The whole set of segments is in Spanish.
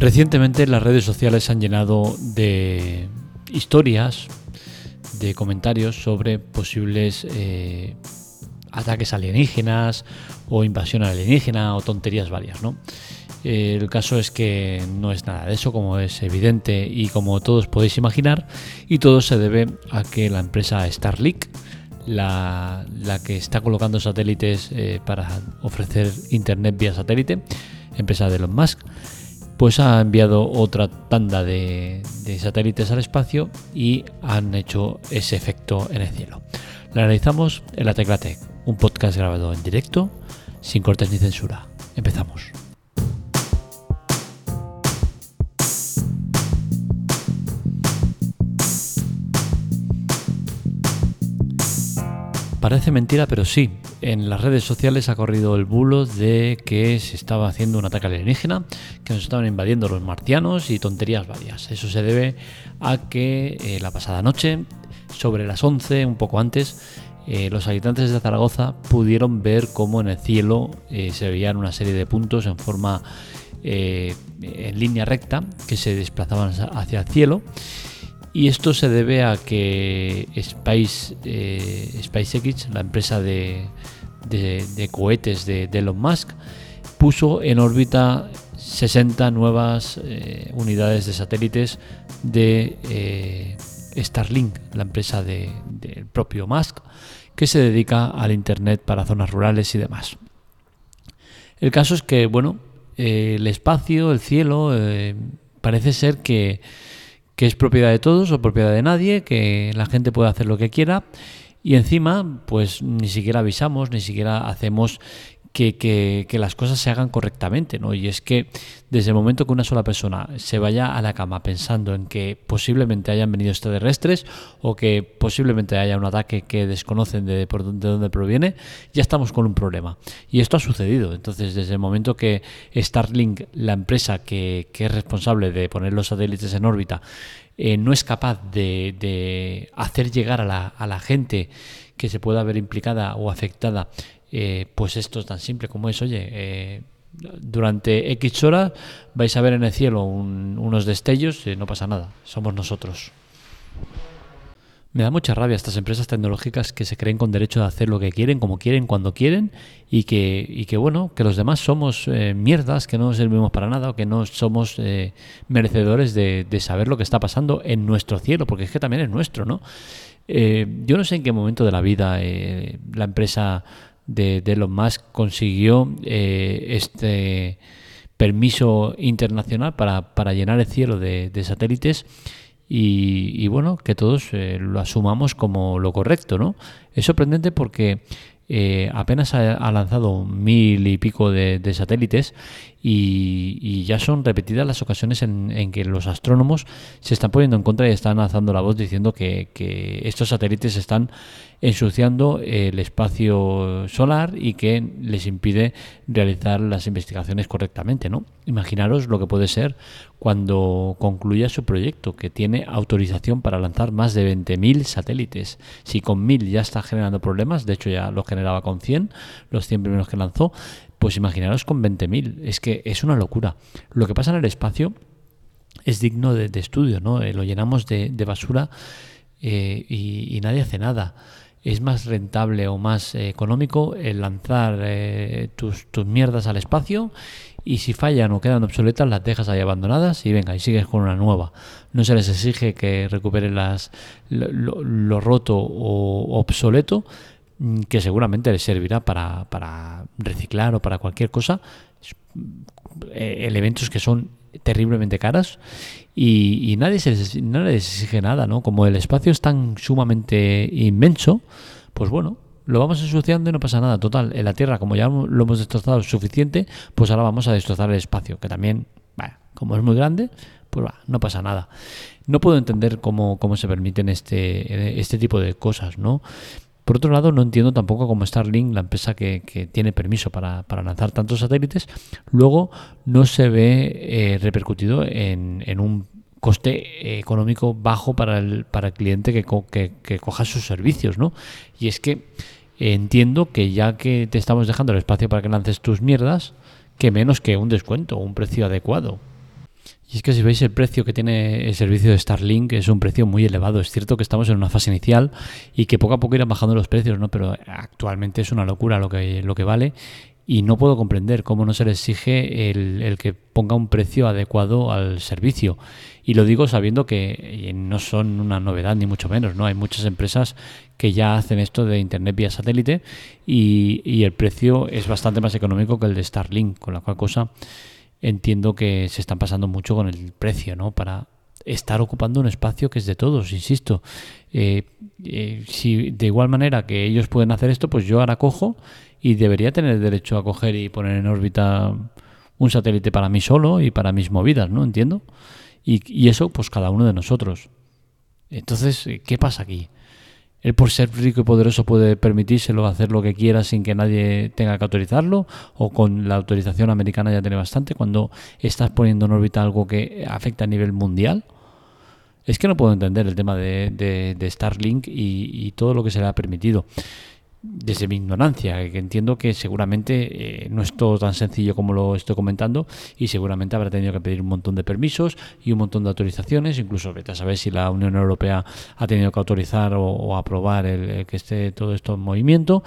Recientemente las redes sociales han llenado de historias, de comentarios sobre posibles eh, ataques alienígenas o invasión alienígena o tonterías varias, ¿no? Eh, el caso es que no es nada de eso, como es evidente y como todos podéis imaginar, y todo se debe a que la empresa Starlink, la, que está colocando satélites eh, para ofrecer internet vía satélite, empresa de Elon Musk, pues ha enviado otra tanda de, satélites al espacio y han hecho ese efecto en el cielo. La analizamos en la Tecla Tech, un podcast grabado en directo, sin cortes ni censura. Empezamos. Parece mentira, pero sí. En las redes sociales ha corrido el bulo de que se estaba haciendo un ataque alienígena, que nos estaban invadiendo los marcianos y tonterías varias. Eso se debe a que eh, la pasada noche, sobre las 11, un poco antes, eh, los habitantes de Zaragoza pudieron ver cómo en el cielo eh, se veían una serie de puntos en forma en línea recta que se desplazaban hacia el cielo y esto se debe a que Space, eh, SpaceX, la empresa de, cohetes de, Elon Musk, puso en órbita 60 nuevas eh, unidades de satélites de eh, Starlink, la empresa del propio Musk, que se dedica al Internet para zonas rurales y demás. El caso es que, bueno, el espacio, el cielo, parece ser que que es propiedad de todos o propiedad de nadie, que la gente puede hacer lo que quiera y encima pues ni siquiera avisamos, ni siquiera hacemos que, las cosas se hagan correctamente, ¿no? Y es que desde el momento que una sola persona se vaya a la cama pensando en que posiblemente hayan venido extraterrestres o que posiblemente haya un ataque que desconocen de, por de dónde proviene, ya estamos con un problema. Y esto ha sucedido. Entonces, desde el momento que Starlink, la empresa que, es responsable de poner los satélites en órbita, eh, no es capaz de, hacer llegar a la, a la gente que se pueda ver implicada o afectada eh, pues esto es tan simple como es, oye, eh, durante X horas vais a ver en el cielo unos destellos y no pasa nada, somos nosotros. Me da mucha rabia estas empresas tecnológicas que se creen con derecho de hacer lo que quieren, como quieren, cuando quieren, y que, y que bueno, que los demás somos eh, mierdas, que no servimos para nada, o que no somos merecedores de, saber lo que está pasando en nuestro cielo, porque es que también es nuestro, ¿no? yo no sé en qué momento de la vida la empresa de, de Elon Musk consiguió eh, este permiso internacional para, para, llenar el cielo de, satélites y, bueno, que todos eh, lo asumamos como lo correcto, ¿no? Es sorprendente porque eh, apenas ha, lanzado mil y pico de, satélites y, ya son repetidas las ocasiones en, que los astrónomos se están poniendo en contra y están alzando la voz diciendo que, estos satélites están ensuciando el espacio solar y que les impide realizar las investigaciones correctamente. ¿no? Imaginaros lo que puede ser cuando concluya su proyecto, que tiene autorización para lanzar más de 20.000 satélites. Si con 1.000 ya está generando problemas, de hecho ya lo generaba con 100, los 100 primeros que lanzó, pues imaginaros con 20.000. Es que es una locura. Lo que pasa en el espacio es digno de, estudio, ¿no? Eh, lo llenamos de, basura eh, y, nadie hace nada es más rentable o más eh, económico el lanzar eh, tus, mierdas al espacio y si fallan o quedan obsoletas las dejas ahí abandonadas y venga y sigues con una nueva. No se les exige que recuperen las, lo, roto o obsoleto que seguramente les servirá para, para reciclar o para cualquier cosa. Eh, elementos que son terriblemente caras y, nadie, se les, les exige nada, ¿no? Como el espacio es tan sumamente inmenso, pues bueno, lo vamos ensuciando y no pasa nada. Total, en la Tierra, como ya lo hemos destrozado suficiente, pues ahora vamos a destrozar el espacio, que también, como es muy grande, pues va, no pasa nada. No puedo entender cómo, cómo se permiten este, este tipo de cosas, ¿no? Por otro lado, no entiendo tampoco cómo Starlink, la empresa que, tiene permiso para, lanzar tantos satélites, luego no se ve eh, repercutido en, un coste económico bajo para el, para el cliente que, que, coja sus servicios, ¿no? Y es que entiendo que ya que te estamos dejando el espacio para que lances tus mierdas, que menos que un descuento, un precio adecuado. Y es que si veis el precio que tiene el servicio de Starlink es un precio muy elevado. Es cierto que estamos en una fase inicial y que poco a poco irán bajando los precios, ¿no? Pero actualmente es una locura lo que, lo que vale y no puedo comprender cómo no se le exige el, que ponga un precio adecuado al servicio. Y lo digo sabiendo que no son una novedad ni mucho menos, ¿no? Hay muchas empresas que ya hacen esto de internet vía satélite y, y el precio es bastante más económico que el de Starlink, con la cual cosa entiendo que se están pasando mucho con el precio, ¿no? Para estar ocupando un espacio que es de todos, insisto. Eh, eh, si de igual manera que ellos pueden hacer esto, pues yo ahora cojo y debería tener derecho a coger y poner en órbita un satélite para mí solo y para mis movidas, ¿no? Entiendo. Y, y eso, pues cada uno de nosotros. Entonces, ¿qué pasa aquí? Él por ser rico y poderoso puede permitírselo hacer lo que quiera sin que nadie tenga que autorizarlo o con la autorización americana ya tiene bastante cuando estás poniendo en órbita algo que afecta a nivel mundial. Es que no puedo entender el tema de, Starlink y, y, todo lo que se le ha permitido desde mi ignorancia, que entiendo que seguramente eh, no es todo tan sencillo como lo estoy comentando y seguramente habrá tenido que pedir un montón de permisos y un montón de autorizaciones, incluso vete a saber si la Unión Europea ha tenido que autorizar o, aprobar el, que esté todo esto en movimiento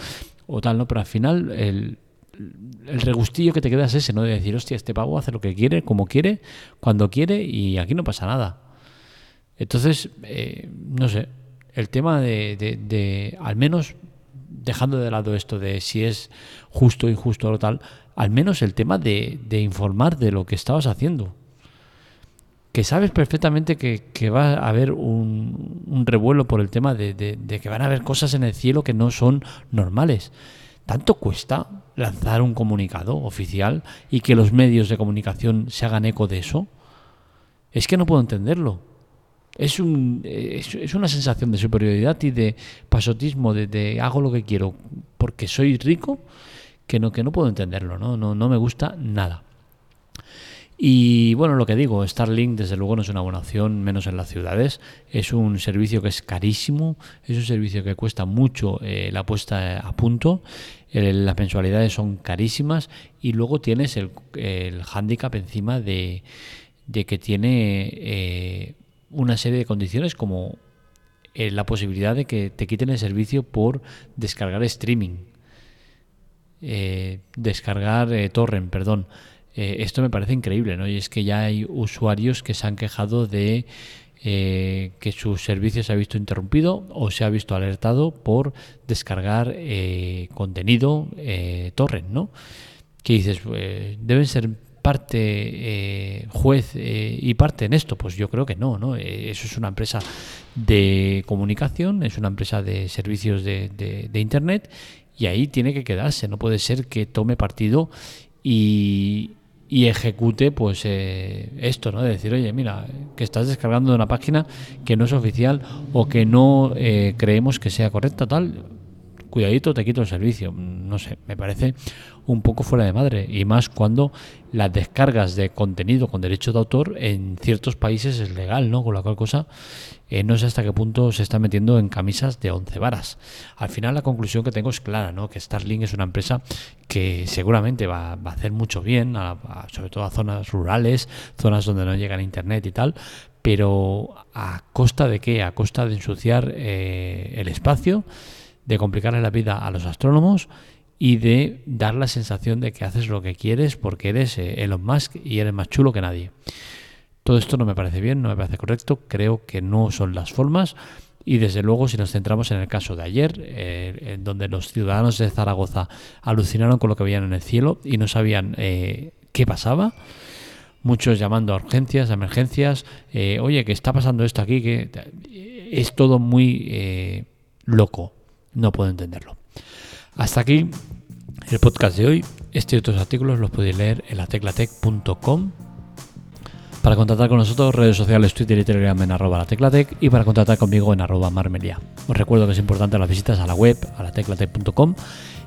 o tal, ¿no? Pero al final el, regustillo que te queda es ese, ¿no? De decir, hostia, este pavo hace lo que quiere, como quiere, cuando quiere y aquí no pasa nada. Entonces, eh, no sé, el tema de, de al menos dejando de lado esto de si es justo injusto o tal, al menos el tema de, informar de lo que estabas haciendo. Que sabes perfectamente que, va a haber un, revuelo por el tema de, de, que van a haber cosas en el cielo que no son normales. ¿Tanto cuesta lanzar un comunicado oficial y que los medios de comunicación se hagan eco de eso? Es que no puedo entenderlo es, un, es, una sensación de superioridad y de pasotismo, de, hago lo que quiero porque soy rico, que no, que no puedo entenderlo, ¿no? No, no me gusta nada. Y bueno, lo que digo, Starlink desde luego no es una buena opción, menos en las ciudades. Es un servicio que es carísimo, es un servicio que cuesta mucho eh, la puesta a punto, las mensualidades son carísimas y luego tienes el, el hándicap encima de, de que tiene eh, una serie de condiciones como eh, la posibilidad de que te quiten el servicio por descargar streaming, eh, descargar eh, torrent, perdón. esto me parece increíble, ¿no? Y es que ya hay usuarios que se han quejado de que su servicio se ha visto interrumpido o se ha visto alertado por descargar contenido torrent, ¿no? Que dices, deben ser parte eh, juez eh, y parte en esto? Pues yo creo que no, ¿no? Eh, eso es una empresa de comunicación, es una empresa de servicios de, Internet y ahí tiene que quedarse. No puede ser que tome partido y, y ejecute pues esto, ¿no? De decir, oye, mira, que estás descargando de una página que no es oficial o que no creemos que sea correcta, tal cuidadito, te quito el servicio. No sé, me parece un poco fuera de madre. Y más cuando las descargas de contenido con derecho de autor en ciertos países es legal, ¿no? Con la cual cosa eh, no sé hasta qué punto se está metiendo en camisas de once varas. Al final la conclusión que tengo es clara, ¿no? Que Starlink es una empresa que seguramente va, a hacer mucho bien, sobre todo a zonas rurales, zonas donde no llega el internet y tal, pero ¿a costa de qué? A costa de ensuciar eh, el espacio de complicarle la vida a los astrónomos y de dar la sensación de que haces lo que quieres porque eres eh, Elon Musk y eres más chulo que nadie. Todo esto no me parece bien, no me parece correcto, creo que no son las formas y desde luego si nos centramos en el caso de ayer, eh, en donde los ciudadanos de Zaragoza alucinaron con lo que veían en el cielo y no sabían eh, qué pasaba, muchos llamando a urgencias, a emergencias, oye, que está pasando esto aquí, que es todo muy loco. No puedo entenderlo. Hasta aquí el podcast de hoy. Este y otros artículos los podéis leer en la teclatec.com. Para contactar con nosotros, redes sociales, Twitter y Telegram en arroba la teclatec y para contactar conmigo en arroba marmelia. Os recuerdo que es importante las visitas a la web, a la teclatec.com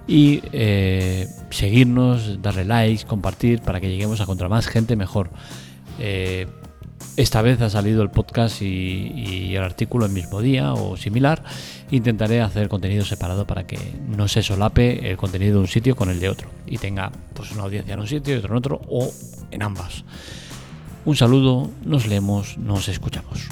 y eh, seguirnos, darle likes, compartir para que lleguemos a contra más gente mejor. Eh, esta vez ha salido el podcast y, el artículo el mismo día o similar. Intentaré hacer contenido separado para que no se solape el contenido de un sitio con el de otro y tenga pues una audiencia en un sitio y otro en otro o en ambas. Un saludo, nos leemos, nos escuchamos.